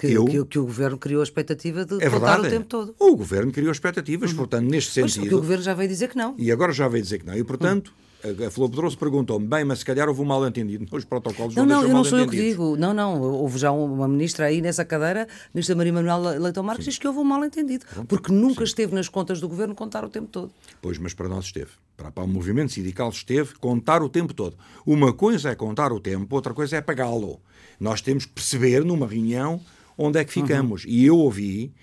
Que, eu, que, que, o Governo criou a expectativa de é verdade, o tempo todo. O Governo criou expectativas, uhum. portanto, neste sentido... Mas o Governo já veio dizer que não. E agora já veio dizer que não. E, portanto, uhum. a Flor Pedroso perguntou-me, bem, mas se calhar houve um mal-entendido. Os protocolos não, não Não, eu não sou eu que digo. Não, não. Houve já uma ministra aí nessa cadeira, a ministra Maria Manuel Leitão Marques, diz que houve um mal-entendido. Porque nunca Sim. esteve nas contas do Governo contar o tempo todo. Pois, mas para nós esteve. Para, para o movimento sindical esteve contar o tempo todo. Uma coisa é contar o tempo, outra coisa é pagá-lo. Nós temos que perceber numa reunião onde é que ficamos. Uhum. E eu ouvi,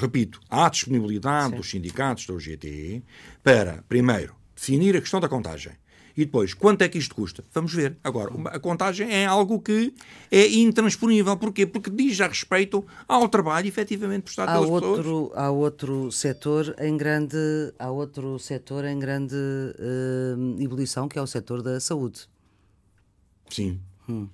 repito, há disponibilidade Sim. dos sindicatos da UGT para, primeiro, definir a questão da contagem E depois, quanto é que isto custa? Vamos ver. Agora, a contagem é algo que é intransponível. Porquê? Porque diz a respeito ao trabalho efetivamente prestado há pelas outro, pessoas. Há outro setor em grande, há outro setor em grande uh, ebulição, que é o setor da saúde. Sim. Hum.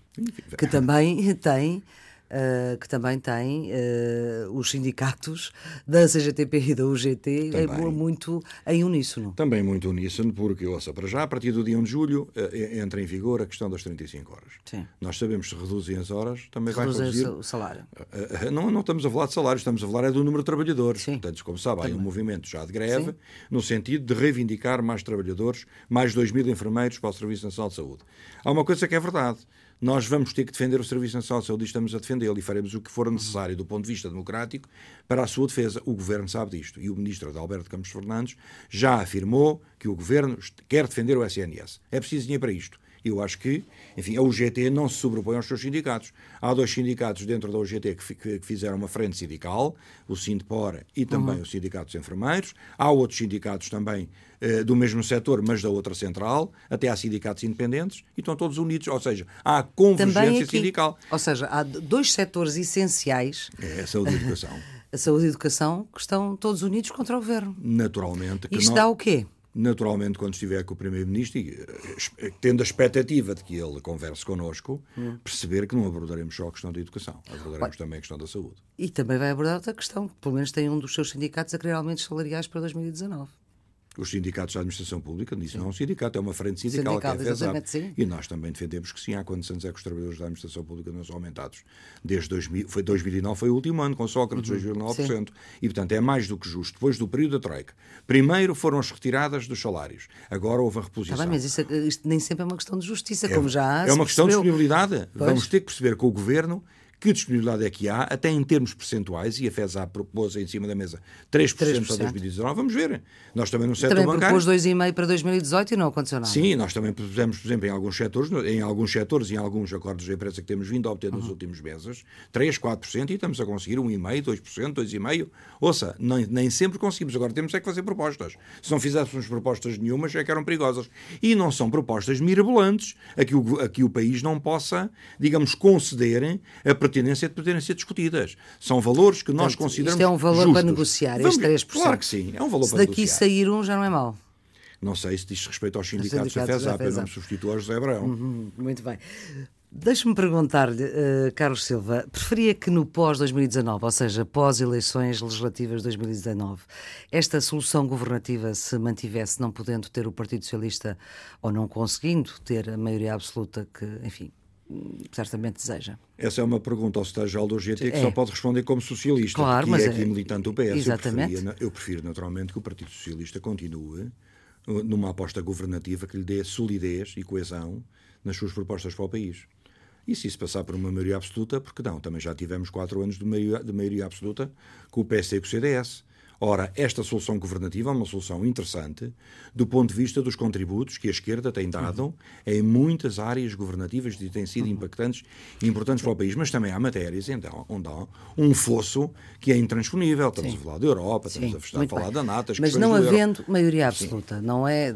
Que também tem Uh, que também tem uh, os sindicatos da CGTP e da UGT é muito em uníssono. Também muito uníssono, porque, ouça, para já, a partir do dia 1 de julho, uh, entra em vigor a questão das 35 horas. Sim. Nós sabemos que se reduzem as horas, também reduzem vai reduzir... o salário. não, não estamos a falar de salário, estamos a falar é do número de trabalhadores. Sim. Portanto, como sabe, há um movimento já de greve, Sim. no sentido de reivindicar mais trabalhadores, mais 2 mil enfermeiros para o Serviço Nacional de Saúde. Há uma coisa que é verdade nós vamos ter que defender o Serviço Nacional de Saúde e estamos a defendê-lo e faremos o que for necessário do ponto de vista democrático para a sua defesa. O Governo sabe disto e o Ministro Adalberto Campos Fernandes já afirmou que o Governo quer defender o SNS. É preciso dinheiro para isto. Eu acho que, enfim, a UGT não se sobrepõe aos seus sindicatos. Há dois sindicatos dentro da UGT que, que fizeram uma frente sindical, o Sindpor e também uhum. o Sindicato dos Enfermeiros. Há outros sindicatos também eh, do mesmo setor, mas da outra central. Até há sindicatos independentes e estão todos unidos. Ou seja, há convergência sindical. Ou seja, há dois setores essenciais. É a saúde e a educação. a saúde e educação que estão todos unidos contra o governo. Naturalmente. Isto nós... dá o quê? Naturalmente, quando estiver com o Primeiro-Ministro, eh, tendo a expectativa de que ele converse connosco, hum. perceber que não abordaremos só a questão da educação, abordaremos também a questão da saúde. E também vai abordar outra questão, pelo menos tem um dos seus sindicatos a querer aumentos salariais para 2019 os sindicatos da administração pública, isso não é um sindicato, é uma frente sindical, sindical que é FESAP. E nós também defendemos que sim, há condições é que os trabalhadores da administração pública não são aumentados. Desde 2000, foi 2009 foi o último ano, com Sócrates, uhum. 2,9%. E, portanto, é mais do que justo. Depois do período da Troika. Primeiro foram as retiradas dos salários. Agora houve a reposição. Tá bem, mas isso, é isto nem sempre é uma questão de justiça, é, como já há. É uma questão de disponibilidade. Pois. Vamos ter que perceber que o governo que disponibilidade é que há, até em termos percentuais, e a FESA propôs em cima da mesa 3%, 3%. para 2019, vamos ver. Nós também no setor também bancário... propôs 2,5% para 2018 e não aconteceu nada. Sim, nós também propusemos, por exemplo, em alguns setores, em alguns setores e em alguns acordos de empresa que temos vindo a obter nos uhum. últimos meses, 3%, 4% e estamos a conseguir 1,5%, 2%, 2,5%. Ouça, nem, nem sempre conseguimos. Agora temos é que fazer propostas. Se não fizéssemos propostas nenhumas, é que eram perigosas. E não são propostas mirabolantes a que o, a que o país não possa, digamos, conceder a pertinência de pertinência ser discutidas. São valores que nós Portanto, consideramos. Isto é um valor justos. para negociar, Vamos, estes 3%. Claro que sim, é um valor se para negociar. Se daqui sair um, já não é mau. Não sei se diz respeito aos sindicatos, sindicatos da FESAP, eu não me substituo ao José Abraão. Uhum, muito bem. Deixe-me perguntar-lhe, uh, Carlos Silva, preferia que no pós-2019, ou seja, pós-eleições legislativas de 2019, esta solução governativa se mantivesse, não podendo ter o Partido Socialista ou não conseguindo ter a maioria absoluta que, enfim, certamente deseja. Essa é uma pergunta ao secretário-geral do GT que é. só pode responder como socialista, claro, que mas é aqui é... militante do PS. Exatamente. Eu, eu prefiro, naturalmente, que o Partido Socialista continue uh, numa aposta governativa que lhe dê solidez e coesão nas suas propostas para o país. E se isso passar por uma maioria absoluta, porque não? Também já tivemos quatro anos de maioria, de maioria absoluta com o PS e com o CDS. Ora, esta solução governativa é uma solução interessante do ponto de vista dos contributos que a esquerda tem dado uhum. em muitas áreas governativas e têm sido uhum. impactantes e importantes para o país, mas também há matérias então, onde há um fosso que é intransponível. Estamos Sim. a falar da Europa, estamos Sim, a falar da NATO. Mas não havendo maioria absoluta, Sim. não é?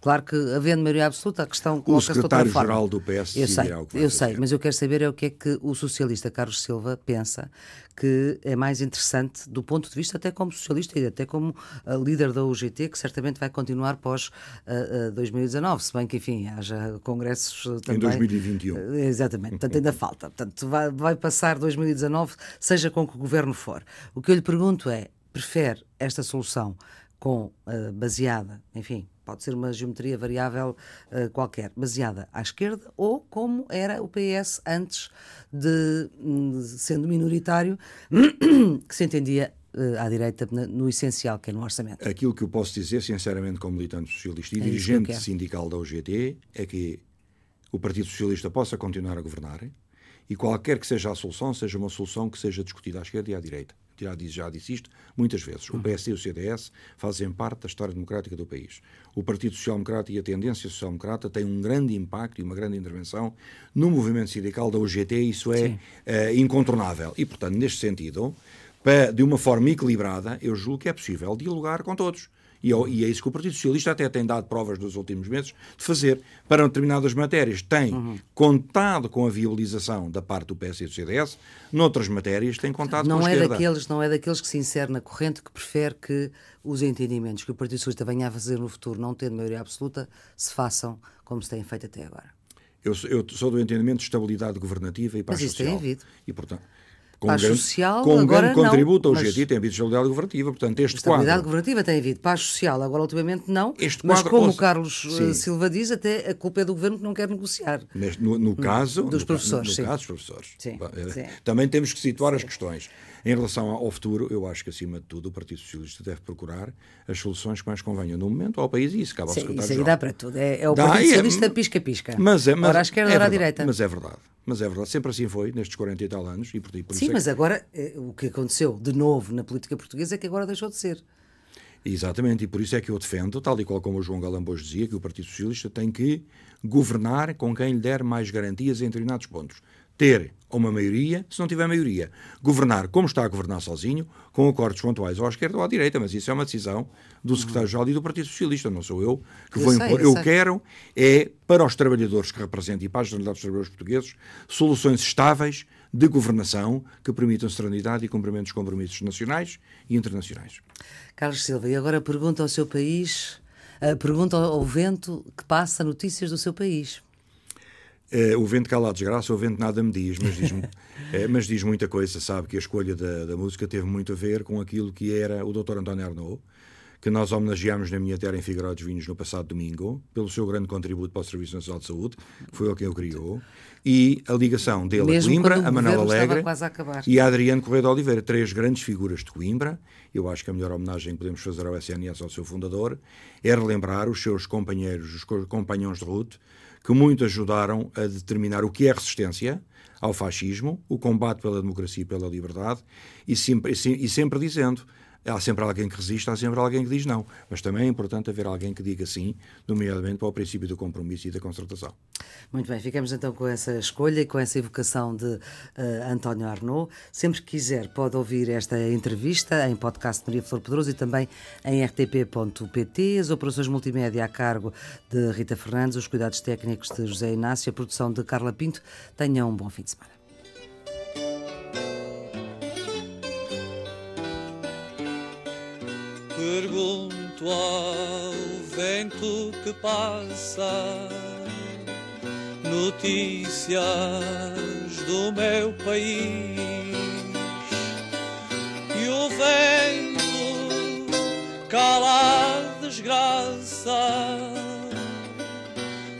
Claro que havendo maioria absoluta, a questão O secretário-geral do PS eu sei, o que Eu sei, mas eu quero saber é o que é que o socialista Carlos Silva pensa que é mais interessante do ponto de vista até como socialista e até como uh, líder da UGT, que certamente vai continuar pós uh, uh, 2019, se bem que, enfim, haja congressos também. Em 2021. exatamente, portanto ainda falta. Portanto, vai, vai passar 2019, seja com que governo for. O que eu lhe pergunto é, prefere esta solução com baseada, enfim, pode ser uma geometria variável uh, qualquer, baseada à esquerda, ou como era o PS antes de, hum, sendo minoritário, que se entendia uh, à direita no essencial, que é no orçamento. Aquilo que eu posso dizer, sinceramente, como militante socialista e é dirigente sindical da UGT, é que o Partido Socialista possa continuar a governar e qualquer que seja a solução, seja uma solução que seja discutida à esquerda e à direita já disse, já disse isto muitas vezes. O PS e o CDS fazem parte da história democrática do país. O Partido Social Democrata e a tendência social democrata têm um grande impacto e uma grande intervenção no movimento sindical da UGT, isso é uh, incontornável. E, portanto, neste sentido, de uma forma equilibrada, eu julgo que é possível dialogar com todos. E, e é isso que o Partido Socialista até tem dado provas nos últimos meses de fazer. Para determinadas matérias tem uhum. contado com a viabilização da parte do PS e do CDS, noutras matérias tem contado não com a é esquerda. Daqueles, não é daqueles que se insere na corrente que prefere que os entendimentos que o Partido Socialista venha a fazer no futuro, não tendo maioria absoluta, se façam como se têm feito até agora. Eu, eu sou do entendimento de estabilidade governativa e paz Mas isso social. tem havido. E, portanto, com paz um grande, social, com um grande contributo não, ao GT tem havido estabilidade governativa, portanto este estabilidade quadro... governativa tem havido, paz social agora ultimamente não, este mas quadro, como o Carlos sim. Silva diz, até a culpa é do governo que não quer negociar. Mas no, no caso... Dos no, professores, no, sim. caso dos professores. Sim, eh, sim. Também temos que situar as questões. Em relação ao futuro, eu acho que, acima de tudo, o Partido Socialista deve procurar as soluções que mais convenham no momento ao país e isso cabe ao Sim, secretário Isso aí dá para tudo. É, é o Dá, Partido é- Socialista pisca-pisca. Mas é, mas, ora à esquerda, é ora à direita. Mas é verdade. Mas é verdade. Sempre assim foi, nestes 40 e tal anos. E por, por Sim, é mas que- agora eh, o que aconteceu de novo na política portuguesa é que agora deixou de ser. Exatamente, e por isso é que eu defendo, tal e qual como o João Galambos dizia, que o Partido Socialista tem que governar com quem lhe der mais garantias em determinados pontos. Ter uma maioria, se não tiver maioria. Governar como está a governar sozinho, com acordos pontuais ou à esquerda ou à direita, mas isso é uma decisão do secretário-geral e do Partido Socialista, não sou eu que Eu vou sei, impor. eu Eu quero é, para os trabalhadores que representam e para a generalidade dos trabalhadores portugueses, soluções estáveis de governação que permitam serenidade e cumprimento dos compromissos nacionais e internacionais. Carlos Silva, e agora pergunta ao seu país, eh, pergunta ao vento que passa notícias do seu país. Eh, o vento cala a desgraça, o vento nada me diz, mas diz, eh, mas diz muita coisa. Sabe que a escolha da, da música teve muito a ver com aquilo que era o Dr. António Arnaud, que nós homenageámos na minha terra em Figueiró dos Vinhos no passado domingo, pelo seu grande contributo para o Serviço Nacional de Saúde, que foi ele quem o criou, e a ligação dele Mesmo a Coimbra, o a Manuel Alegre a e a Adriano Correia de Oliveira, três grandes figuras de Coimbra. Eu acho que a melhor homenagem que podemos fazer ao SNS, ao seu fundador, é relembrar os seus companheiros, os co- companhões de ruta, que muito ajudaram a determinar o que é resistência ao fascismo, o combate pela democracia e pela liberdade, e sempre, e se- sempre dizendo. Há sempre alguém que resiste, há sempre alguém que diz não. Mas também é importante haver alguém que diga sim, nomeadamente para o princípio do compromisso e da concertação. Muito bem, ficamos então com essa escolha e com essa evocação de eh, António Arnaud. Sempre que quiser, pode ouvir esta entrevista em podcast Maria Flor Pedroso e também em rtp.pt. As operações multimédia a cargo de Rita Fernandes, os cuidados técnicos de José Inácio, a produção de Carla Pinto. Tenham um bom fim de semana. Pergunto ao vento que passa notícias do meu país e o vento cala a desgraça.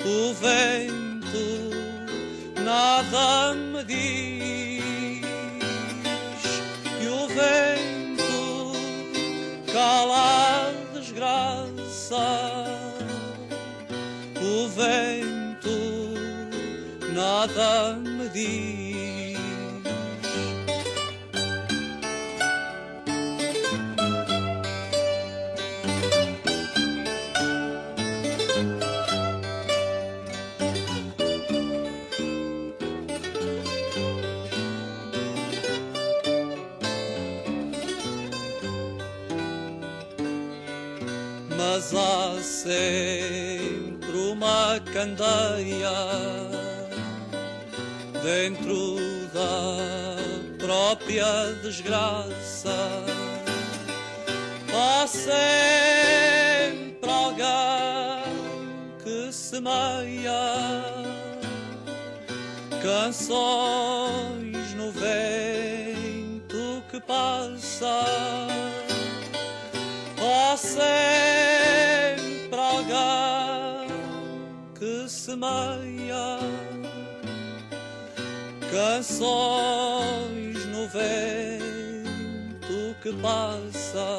O vento nada me mas há sempre uma candeia dentro da própria desgraça. Há sempre alguém que semeia canções no vento que passa. Há sempre alguém que semeia canções no vento que passa.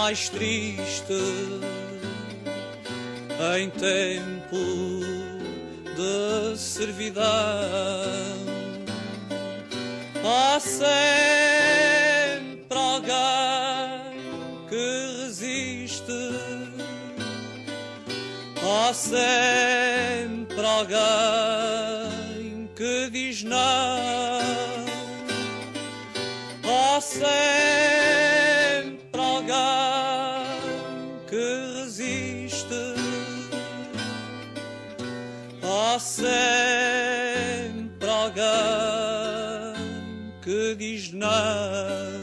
Mais triste, em tempo de servidão. Há sempre alguém que resiste, há sempre alguém que diz não, há sempre sempre alguém que diz não.